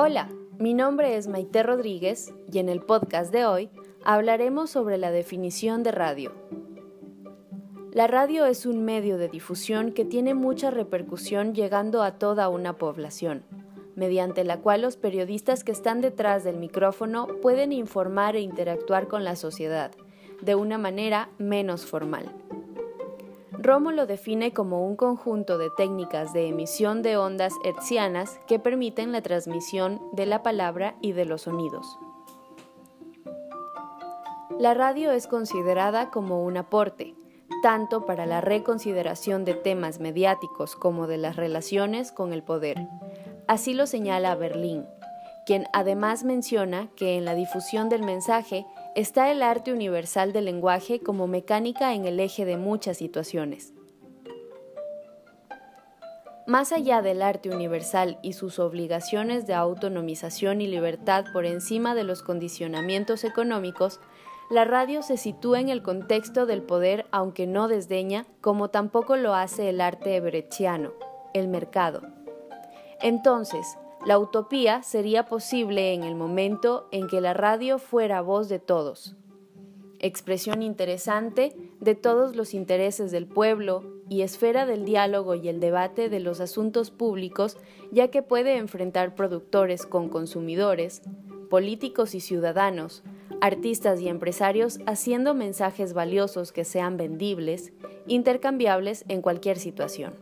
Hola, mi nombre es Maite Rodríguez y en el podcast de hoy hablaremos sobre la definición de radio. La radio es un medio de difusión que tiene mucha repercusión llegando a toda una población, mediante la cual los periodistas que están detrás del micrófono pueden informar e interactuar con la sociedad de una manera menos formal. Romo lo define como un conjunto de técnicas de emisión de ondas hertzianas que permiten la transmisión de la palabra y de los sonidos. La radio es considerada como un aporte, tanto para la reconsideración de temas mediáticos como de las relaciones con el poder. Así lo señala Berlín, quien además menciona que en la difusión del mensaje está el arte universal del lenguaje como mecánica en el eje de muchas situaciones. Más allá del arte universal y sus obligaciones de autonomización y libertad por encima de los condicionamientos económicos, la radio se sitúa en el contexto del poder aunque no desdeña, como tampoco lo hace el arte brechtiano, el mercado. Entonces, la utopía sería posible en el momento en que la radio fuera voz de todos, expresión interesante de todos los intereses del pueblo y esfera del diálogo y el debate de los asuntos públicos, ya que puede enfrentar productores con consumidores, políticos y ciudadanos, artistas y empresarios haciendo mensajes valiosos que sean vendibles, intercambiables en cualquier situación.